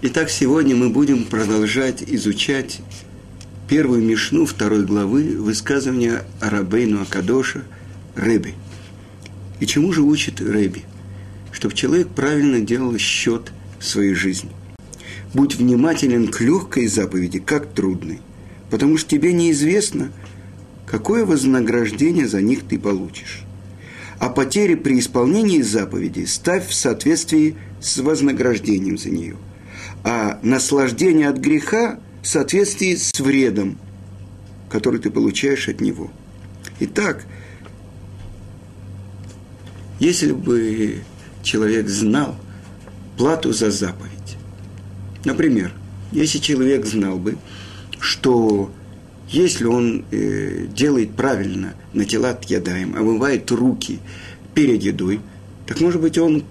Итак, сегодня мы будем продолжать изучать первую мишну второй главы высказывания Арабейну Акадоша Рэби. И чему же учит Рэби? Чтобы человек правильно делал счет своей жизни. Будь внимателен к легкой заповеди, как трудной, потому что тебе неизвестно, какое вознаграждение за них ты получишь. А потери при исполнении заповеди ставь в соответствии с вознаграждением за нее – а наслаждение от греха в соответствии с вредом, который ты получаешь от него. Итак, если бы человек знал плату за заповедь, например, если человек знал бы, что если он э, делает правильно на тела ядаем, омывает руки перед едой, так может быть он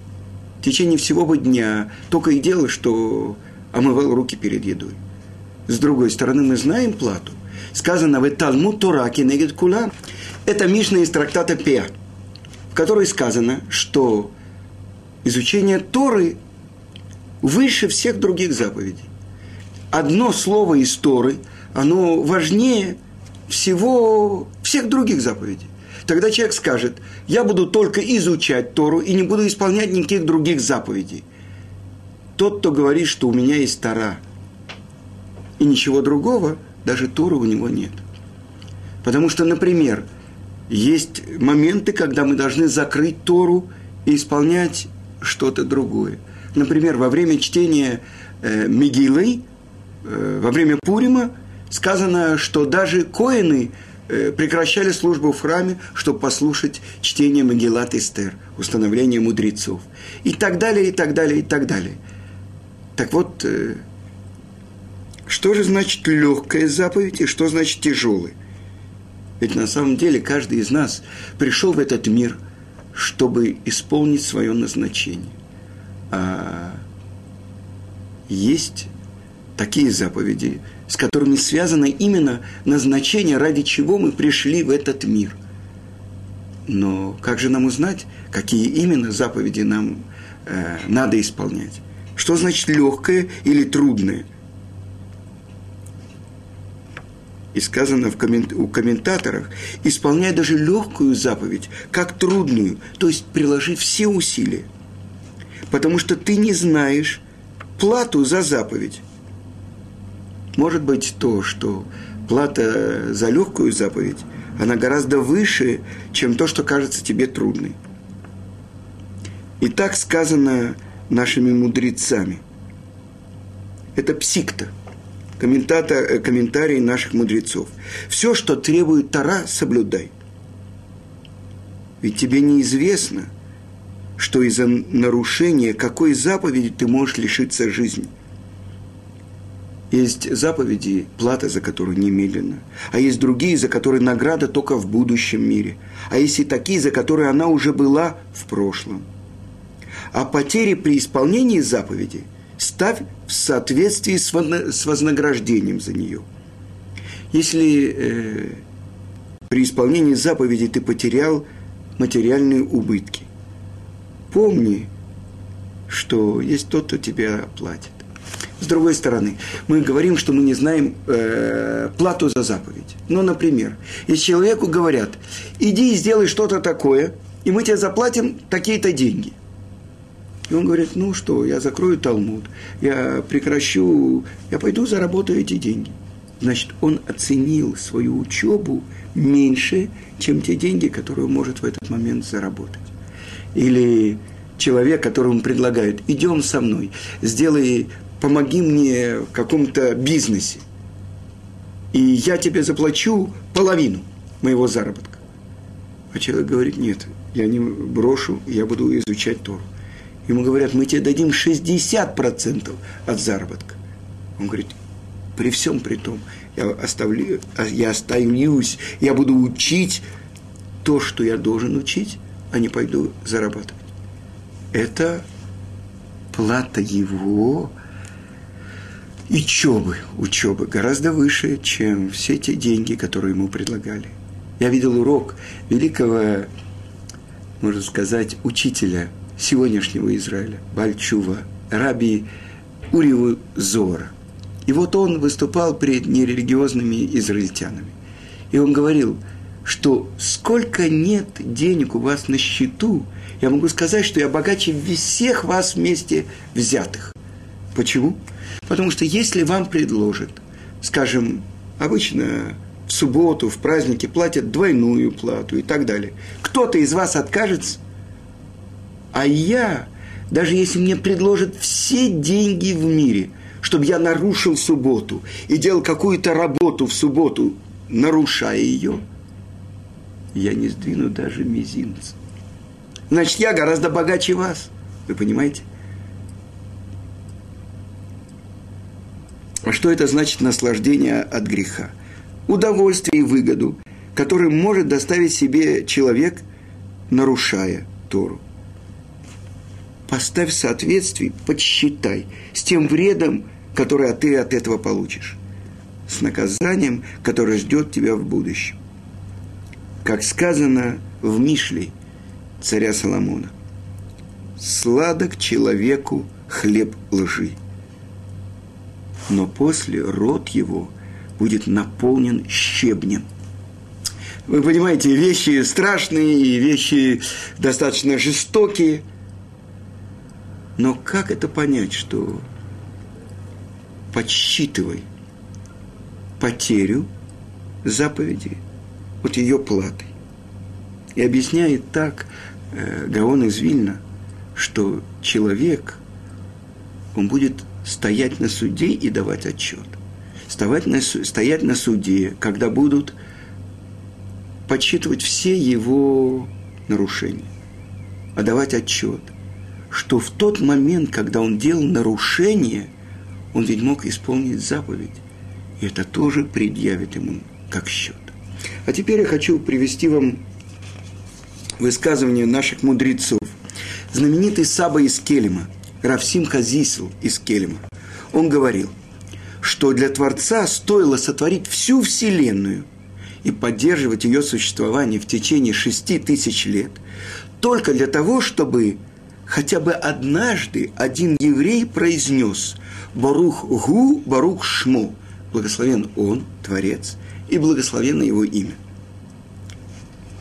в течение всего дня только и делал, что омывал руки перед едой. С другой стороны, мы знаем плату. Сказано в Талмуд Тураки негет кула. Это Мишна из трактата Пеа, в которой сказано, что изучение Торы выше всех других заповедей. Одно слово из Торы, оно важнее всего, всех других заповедей. Тогда человек скажет, я буду только изучать Тору и не буду исполнять никаких других заповедей. Тот, кто говорит, что у меня есть Тора, и ничего другого, даже Торы у него нет. Потому что, например, есть моменты, когда мы должны закрыть Тору и исполнять что-то другое. Например, во время чтения э, Мигилы, э, во время Пурима, сказано, что даже коины прекращали службу в храме, чтобы послушать чтение Магеллат Эстер, установление мудрецов. И так далее, и так далее, и так далее. Так вот, э, что же значит легкая заповедь и что значит тяжелый? Ведь на самом деле каждый из нас пришел в этот мир, чтобы исполнить свое назначение. А есть такие заповеди, с которыми связано именно назначение, ради чего мы пришли в этот мир. Но как же нам узнать, какие именно заповеди нам э, надо исполнять? Что значит легкое или трудное? И сказано в коммент, у комментаторах, исполняй даже легкую заповедь, как трудную, то есть приложи все усилия. Потому что ты не знаешь плату за заповедь. Может быть то, что плата за легкую заповедь, она гораздо выше, чем то, что кажется тебе трудной. И так сказано нашими мудрецами. Это псикта, комментатор, э, комментарий наших мудрецов. Все, что требует Тара, соблюдай. Ведь тебе неизвестно, что из-за нарушения какой заповеди ты можешь лишиться жизни – есть заповеди, плата за которую немедленно. А есть другие, за которые награда только в будущем мире. А есть и такие, за которые она уже была в прошлом. А потери при исполнении заповеди ставь в соответствии с вознаграждением за нее. Если э, при исполнении заповеди ты потерял материальные убытки, помни, что есть тот, кто тебя платит. С другой стороны, мы говорим, что мы не знаем э, плату за заповедь. Ну, например, если человеку говорят, иди и сделай что-то такое, и мы тебе заплатим такие-то деньги. И он говорит, ну что, я закрою Талмуд, я прекращу, я пойду заработаю эти деньги. Значит, он оценил свою учебу меньше, чем те деньги, которые он может в этот момент заработать. Или человек, которому предлагают, идем со мной, сделай помоги мне в каком-то бизнесе, и я тебе заплачу половину моего заработка. А человек говорит, нет, я не брошу, я буду изучать Тору. Ему говорят, мы тебе дадим 60% от заработка. Он говорит, при всем при том, я, оставлю, я остаюсь, я буду учить то, что я должен учить, а не пойду зарабатывать. Это плата его учебы, учебы гораздо выше, чем все те деньги, которые ему предлагали. Я видел урок великого, можно сказать, учителя сегодняшнего Израиля, Бальчува, Раби Уриву Зора. И вот он выступал перед нерелигиозными израильтянами. И он говорил, что сколько нет денег у вас на счету, я могу сказать, что я богаче всех вас вместе взятых. Почему? Потому что если вам предложат, скажем, обычно в субботу, в праздники платят двойную плату и так далее, кто-то из вас откажется, а я, даже если мне предложат все деньги в мире, чтобы я нарушил субботу и делал какую-то работу в субботу, нарушая ее, я не сдвину даже мизинца. Значит, я гораздо богаче вас. Вы понимаете? Что это значит наслаждение от греха? Удовольствие и выгоду, который может доставить себе человек, нарушая Тору. Поставь в соответствии, подсчитай с тем вредом, который ты от этого получишь, с наказанием, которое ждет тебя в будущем. Как сказано в Мишле царя Соломона, «Сладок человеку хлеб лжи, но после рот его будет наполнен щебнем. Вы понимаете, вещи страшные и вещи достаточно жестокие. Но как это понять, что подсчитывай потерю заповеди от ее платы. И объясняет так э, Гаон из Вильна, что человек, он будет стоять на суде и давать отчет. Стоять на, стоять на суде, когда будут подсчитывать все его нарушения, а давать отчет, что в тот момент, когда он делал нарушение, он ведь мог исполнить заповедь. И это тоже предъявит ему как счет. А теперь я хочу привести вам высказывание наших мудрецов. Знаменитый Саба из Келема – Равсим Хазисл из Кельма. Он говорил, что для Творца стоило сотворить всю Вселенную и поддерживать ее существование в течение шести тысяч лет, только для того, чтобы хотя бы однажды один еврей произнес «Барух Гу, Барух Шмо» – благословен Он, Творец, и благословено Его имя –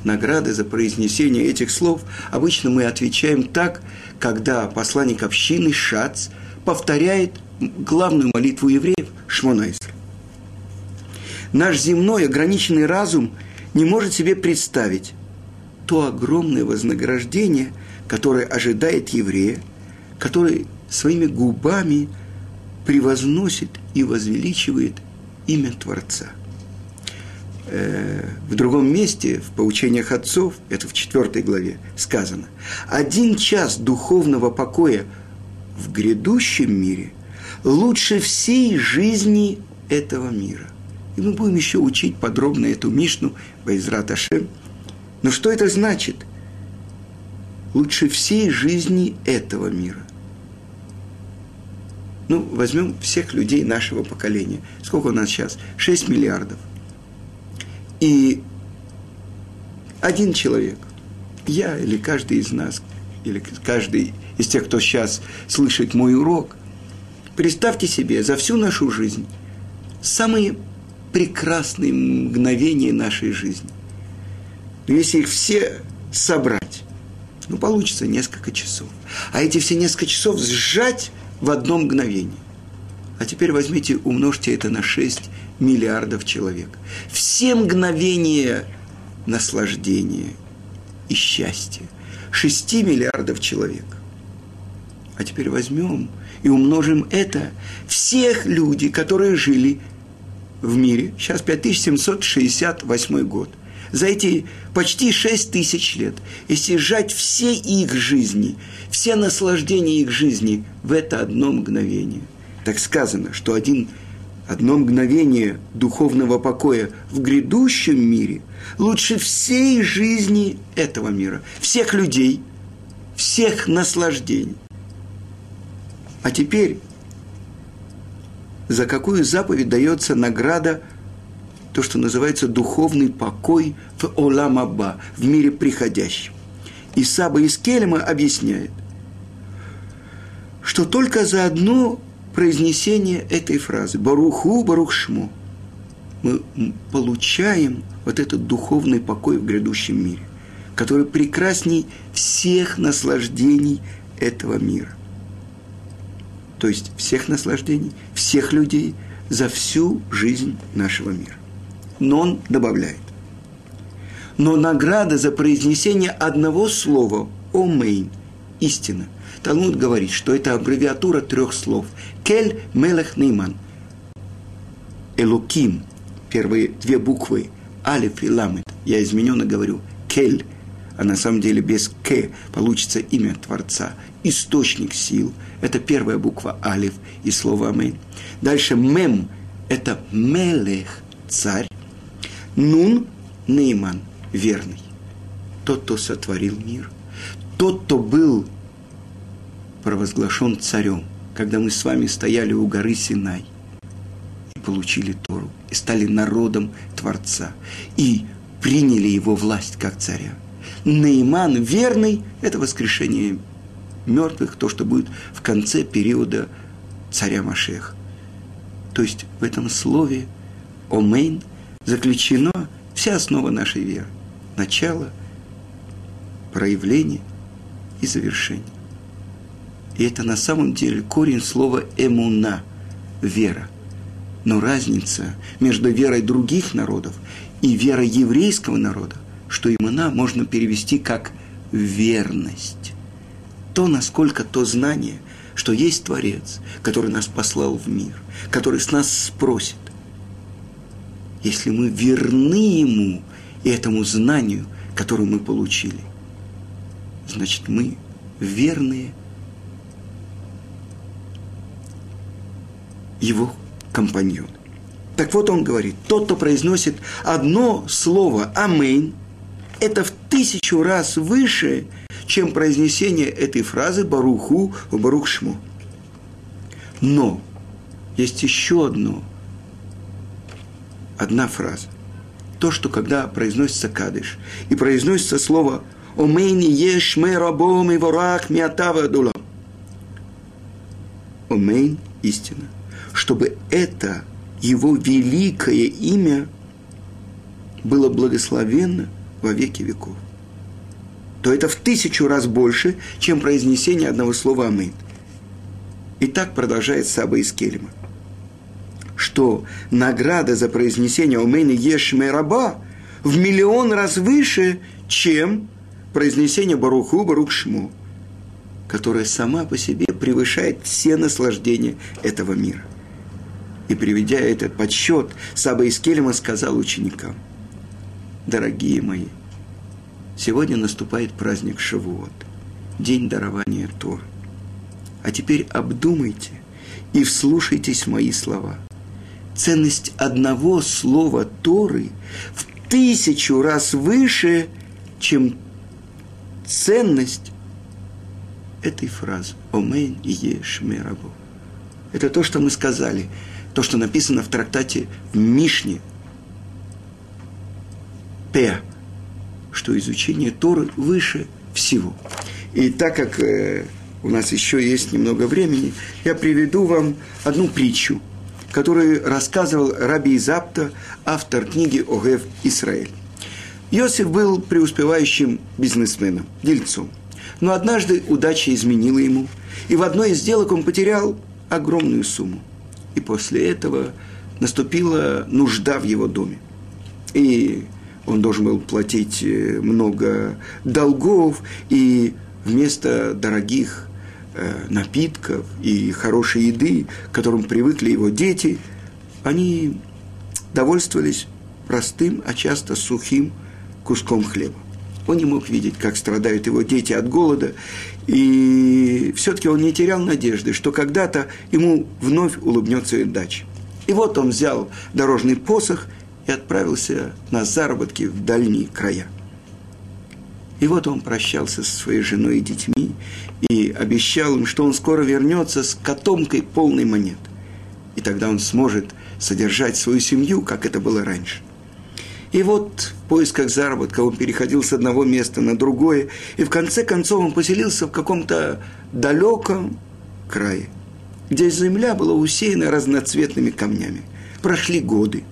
награды за произнесение этих слов, обычно мы отвечаем так, когда посланник общины Шац повторяет главную молитву евреев Шмонайсер. Наш земной ограниченный разум не может себе представить то огромное вознаграждение, которое ожидает еврея, который своими губами превозносит и возвеличивает имя Творца – в другом месте, в поучениях отцов, это в четвертой главе, сказано, один час духовного покоя в грядущем мире лучше всей жизни этого мира. И мы будем еще учить подробно эту Мишну Байзрат Ашем. Но что это значит? Лучше всей жизни этого мира. Ну, возьмем всех людей нашего поколения. Сколько у нас сейчас? 6 миллиардов – и один человек, я или каждый из нас, или каждый из тех, кто сейчас слышит мой урок, представьте себе за всю нашу жизнь самые прекрасные мгновения нашей жизни. Но если их все собрать, ну, получится несколько часов. А эти все несколько часов сжать в одно мгновение. А теперь возьмите, умножьте это на 6 миллиардов человек. Все мгновения наслаждения и счастья. 6 миллиардов человек. А теперь возьмем и умножим это всех людей, которые жили в мире. Сейчас 5768 год. За эти почти 6 тысяч лет, если сжать все их жизни, все наслаждения их жизни в это одно мгновение. Так сказано, что один одно мгновение духовного покоя в грядущем мире лучше всей жизни этого мира, всех людей, всех наслаждений. А теперь, за какую заповедь дается награда, то, что называется духовный покой в Оламаба, в мире приходящем. И Саба из Келема объясняет, что только за одно произнесения этой фразы «Баруху, Барухшмо» мы получаем вот этот духовный покой в грядущем мире, который прекрасней всех наслаждений этого мира. То есть всех наслаждений, всех людей за всю жизнь нашего мира. Но он добавляет. Но награда за произнесение одного слова «Омейн» – истина. Талмуд говорит, что это аббревиатура трех слов. Кель Мелех Нейман. Элуким. Первые две буквы. Алиф и Ламет. Я измененно говорю. Кель. А на самом деле без К получится имя Творца. Источник сил. Это первая буква Алиф и слово Амейн. Дальше Мем. Это Мелех. Царь. Нун. Нейман. Верный. Тот, кто сотворил мир. Тот, кто был провозглашен царем, когда мы с вами стояли у горы Синай и получили Тору, и стали народом Творца, и приняли его власть как царя. Нейман верный – это воскрешение мертвых, то, что будет в конце периода царя Машех. То есть в этом слове «Омейн» заключена вся основа нашей веры. Начало, проявление и завершение. И это на самом деле корень слова «эмуна» – вера. Но разница между верой других народов и верой еврейского народа, что имена можно перевести как верность. То, насколько то знание, что есть Творец, который нас послал в мир, который с нас спросит. Если мы верны Ему и этому знанию, которое мы получили, значит, мы верные – его компаньон. Так вот он говорит, тот, кто произносит одно слово «Амейн», это в тысячу раз выше, чем произнесение этой фразы «Баруху» «Барухшму». Но есть еще одно, одна фраза. То, что когда произносится кадыш, и произносится слово «Омейни еш мэ рабом и ворах миатава дула». Омейн – истина чтобы это его великое имя было благословенно во веки веков, то это в тысячу раз больше, чем произнесение одного слова «Амин». И так продолжает Саба из Келема, что награда за произнесение «Омейн еш раба» в миллион раз выше, чем произнесение «Баруху Барух Шму», которое сама по себе превышает все наслаждения этого мира – и приведя этот подсчет, Саба из сказал ученикам, «Дорогие мои, сегодня наступает праздник Шавуот, день дарования Тор. А теперь обдумайте и вслушайтесь в мои слова. Ценность одного слова Торы в тысячу раз выше, чем ценность этой фразы «Омейн и Ешмерабу». Это то, что мы сказали – то, что написано в трактате в Мишне, П, что изучение Торы выше всего. И так как э, у нас еще есть немного времени, я приведу вам одну притчу, которую рассказывал Раби Изапта, автор книги Огев Израиль. Иосиф был преуспевающим бизнесменом, дельцом. Но однажды удача изменила ему, и в одной из сделок он потерял огромную сумму – и после этого наступила нужда в его доме. И он должен был платить э, много долгов, и вместо дорогих э, напитков и хорошей еды, к которым привыкли его дети, они довольствовались простым, а часто сухим куском хлеба. Он не мог видеть, как страдают его дети от голода, и все-таки он не терял надежды, что когда-то ему вновь улыбнется удача. И вот он взял дорожный посох и отправился на заработки в дальние края. И вот он прощался со своей женой и детьми и обещал им, что он скоро вернется с котомкой полной монет. И тогда он сможет содержать свою семью, как это было раньше. И вот в поисках заработка он переходил с одного места на другое, и в конце концов он поселился в каком-то далеком крае. где земля была усеяна разноцветными камнями. Прошли годы.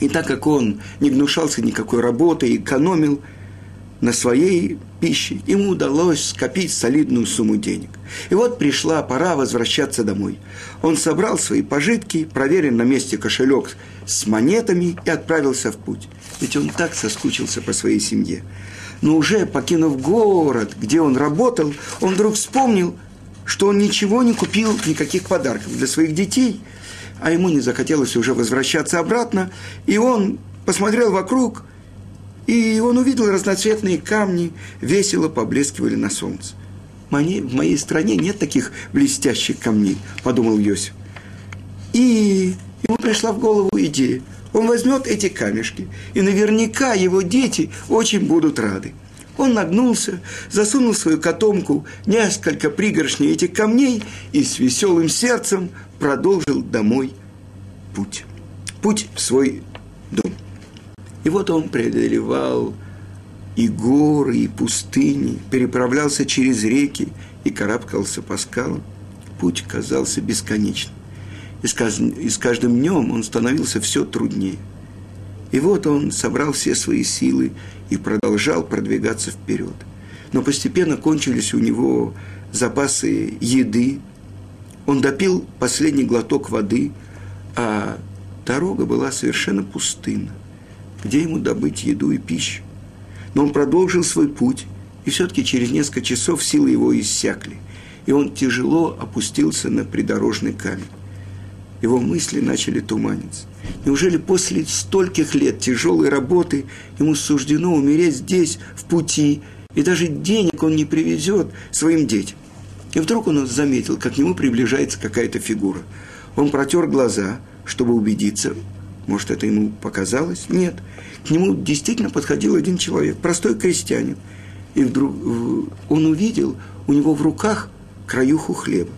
И так как он не гнушался никакой работы экономил на своей пище, ему удалось скопить солидную сумму денег. И вот пришла пора возвращаться домой. Он собрал свои пожитки, проверил на месте кошелек с монетами и отправился в путь. Ведь он так соскучился по своей семье. Но уже покинув город, где он работал, он вдруг вспомнил, что он ничего не купил, никаких подарков для своих детей, а ему не захотелось уже возвращаться обратно, и он посмотрел вокруг, и он увидел разноцветные камни, весело поблескивали на солнце. В моей стране нет таких блестящих камней, подумал Йосиф. И ему пришла в голову идея – он возьмет эти камешки, и наверняка его дети очень будут рады. Он нагнулся, засунул в свою котомку несколько пригоршней этих камней и с веселым сердцем продолжил домой путь. Путь в свой дом. И вот он преодолевал и горы, и пустыни, переправлялся через реки и карабкался по скалам. Путь казался бесконечным и с, каждым, и с каждым днем он становился все труднее. И вот он собрал все свои силы и продолжал продвигаться вперед. Но постепенно кончились у него запасы еды. Он допил последний глоток воды, а дорога была совершенно пустынна. Где ему добыть еду и пищу? Но он продолжил свой путь, и все-таки через несколько часов силы его иссякли, и он тяжело опустился на придорожный камень его мысли начали туманиться. Неужели после стольких лет тяжелой работы ему суждено умереть здесь, в пути, и даже денег он не привезет своим детям? И вдруг он заметил, как к нему приближается какая-то фигура. Он протер глаза, чтобы убедиться, может, это ему показалось? Нет. К нему действительно подходил один человек, простой крестьянин. И вдруг он увидел у него в руках краюху хлеба.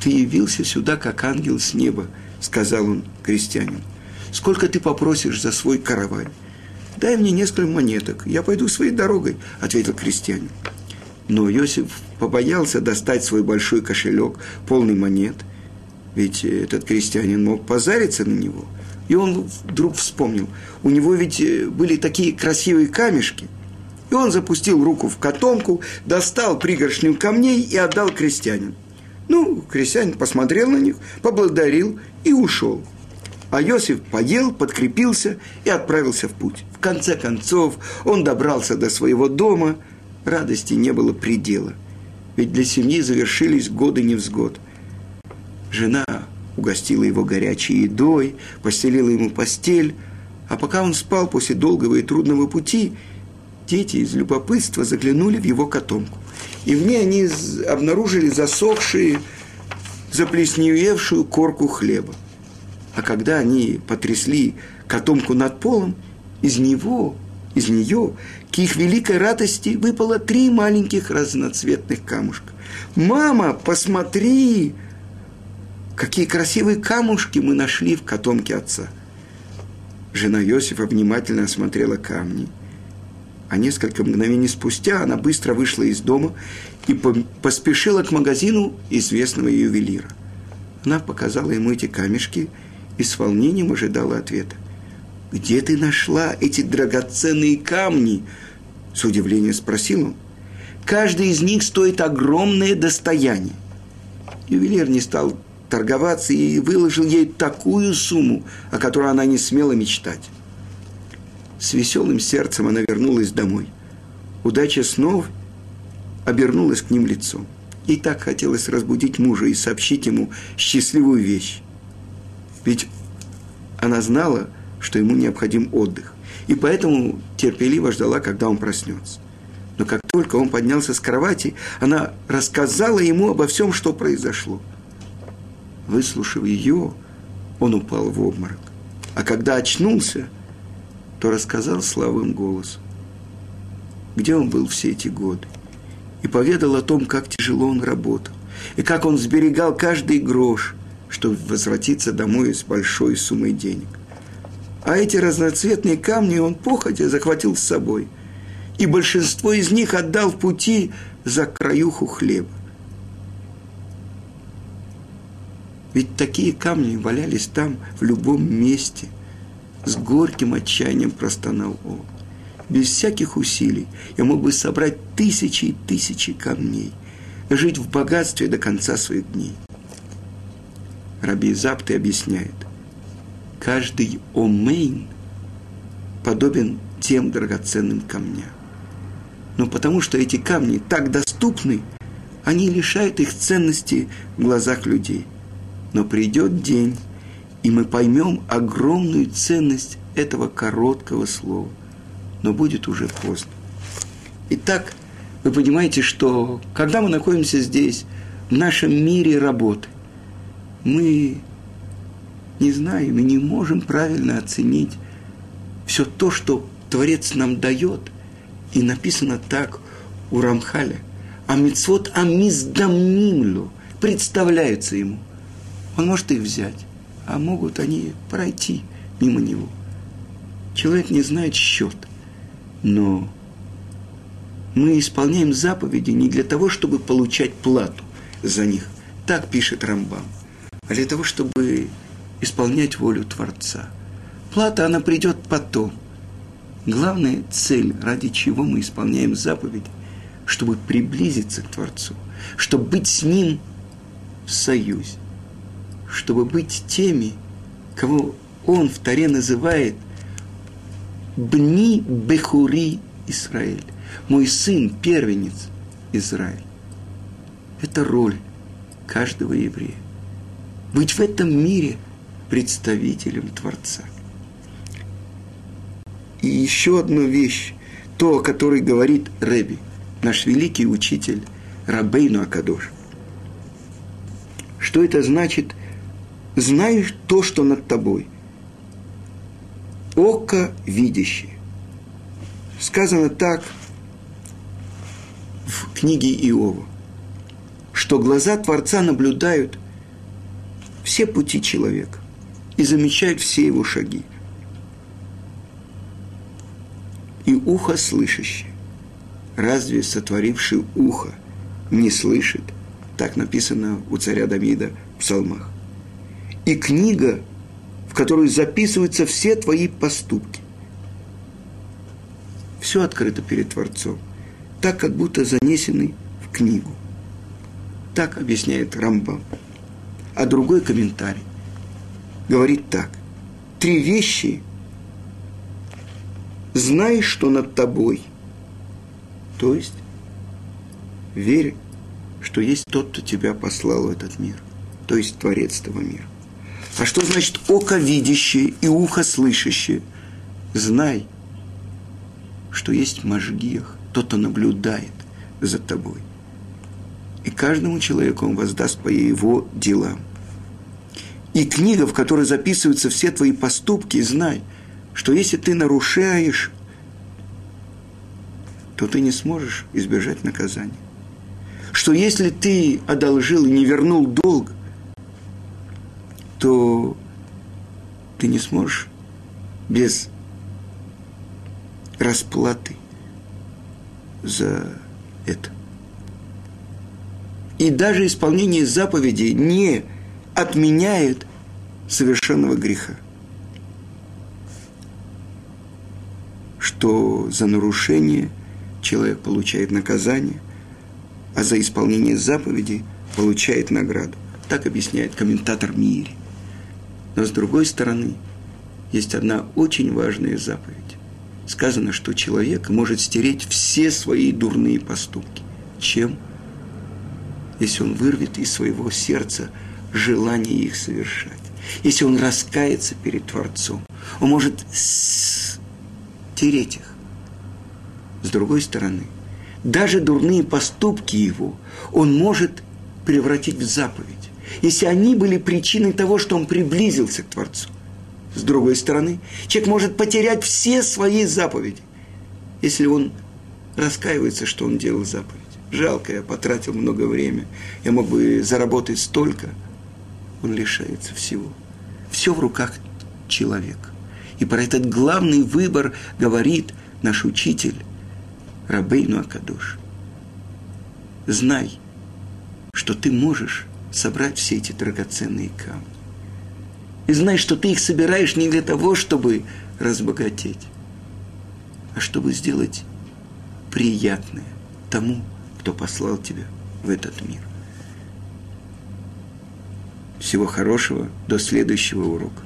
«Ты явился сюда, как ангел с неба», — сказал он крестьянину. «Сколько ты попросишь за свой каравай?» «Дай мне несколько монеток, я пойду своей дорогой», — ответил крестьянин. Но Иосиф побоялся достать свой большой кошелек, полный монет, ведь этот крестьянин мог позариться на него. И он вдруг вспомнил, у него ведь э, были такие красивые камешки. И он запустил руку в котомку, достал пригоршню камней и отдал крестьянину. Ну, крестьянин посмотрел на них, поблагодарил и ушел. А Иосиф поел, подкрепился и отправился в путь. В конце концов, он добрался до своего дома. Радости не было предела. Ведь для семьи завершились годы невзгод. Жена угостила его горячей едой, постелила ему постель. А пока он спал после долгого и трудного пути, дети из любопытства заглянули в его котомку и в ней они обнаружили засохшие, заплесневевшую корку хлеба. А когда они потрясли котомку над полом, из него, из нее, к их великой радости выпало три маленьких разноцветных камушка. «Мама, посмотри! Какие красивые камушки мы нашли в котомке отца!» Жена Иосифа внимательно осмотрела камни – а несколько мгновений спустя она быстро вышла из дома и поспешила к магазину известного ювелира. Она показала ему эти камешки и с волнением ожидала ответа. «Где ты нашла эти драгоценные камни?» С удивлением спросил он. «Каждый из них стоит огромное достояние». Ювелир не стал торговаться и выложил ей такую сумму, о которой она не смела мечтать. С веселым сердцем она вернулась домой. Удача снова обернулась к ним лицом. Ей так хотелось разбудить мужа и сообщить ему счастливую вещь. Ведь она знала, что ему необходим отдых, и поэтому терпеливо ждала, когда он проснется. Но как только он поднялся с кровати, она рассказала ему обо всем, что произошло. Выслушав ее, он упал в обморок. А когда очнулся – то рассказал слабым голосом, где он был все эти годы, и поведал о том, как тяжело он работал, и как он сберегал каждый грош, чтобы возвратиться домой с большой суммой денег. А эти разноцветные камни он походя захватил с собой, и большинство из них отдал в пути за краюху хлеба. Ведь такие камни валялись там, в любом месте. С горьким отчаянием простонал он. Без всяких усилий я мог бы собрать тысячи и тысячи камней, жить в богатстве до конца своих дней. Раби Запты объясняет, каждый омейн подобен тем драгоценным камням. Но потому что эти камни так доступны, они лишают их ценности в глазах людей. Но придет день, и мы поймем огромную ценность этого короткого слова. Но будет уже поздно. Итак, вы понимаете, что когда мы находимся здесь, в нашем мире работы, мы не знаем и не можем правильно оценить все то, что Творец нам дает. И написано так у Рамхаля. А мицвод амиздамнимлю представляются ему. Он может их взять, а могут они пройти мимо него. Человек не знает счет, но мы исполняем заповеди не для того, чтобы получать плату за них. Так пишет Рамбам а для того, чтобы исполнять волю Творца. Плата, она придет потом. Главная цель, ради чего мы исполняем заповеди, чтобы приблизиться к Творцу, чтобы быть с Ним в союзе, чтобы быть теми, кого Он в Таре называет Бни Бехури Израиль, мой сын, первенец Израиль. Это роль каждого еврея быть в этом мире представителем Творца. И еще одну вещь, то, о которой говорит Реби, наш великий учитель Рабейну Акадош. Что это значит? Знаешь то, что над тобой. Око видящее. Сказано так в книге Иова, что глаза Творца наблюдают все пути человека и замечает все его шаги. И ухо слышащее. Разве сотворивший ухо не слышит? Так написано у царя Давида в псалмах. И книга, в которой записываются все твои поступки. Все открыто перед Творцом, так как будто занесены в книгу. Так объясняет Рамбам. А другой комментарий говорит так. Три вещи знай, что над тобой. То есть верь, что есть тот, кто тебя послал в этот мир. То есть Творец этого мира. А что значит око видящее и ухо слышащее? Знай, что есть Машгиях, тот, кто наблюдает за тобой и каждому человеку он воздаст по его делам. И книга, в которой записываются все твои поступки, знай, что если ты нарушаешь, то ты не сможешь избежать наказания. Что если ты одолжил и не вернул долг, то ты не сможешь без расплаты за это. И даже исполнение заповедей не отменяет совершенного греха. Что за нарушение человек получает наказание, а за исполнение заповедей получает награду. Так объясняет комментатор Мири. Но с другой стороны, есть одна очень важная заповедь. Сказано, что человек может стереть все свои дурные поступки. Чем? если он вырвет из своего сердца желание их совершать. Если он раскается перед Творцом, он может стереть их. С другой стороны, даже дурные поступки его он может превратить в заповедь, если они были причиной того, что он приблизился к Творцу. С другой стороны, человек может потерять все свои заповеди, если он раскаивается, что он делал заповедь жалко, я потратил много времени, я мог бы заработать столько. Он лишается всего. Все в руках человека. И про этот главный выбор говорит наш учитель Рабейну Акадош. Знай, что ты можешь собрать все эти драгоценные камни. И знай, что ты их собираешь не для того, чтобы разбогатеть, а чтобы сделать приятное тому, кто послал тебя в этот мир. Всего хорошего, до следующего урока.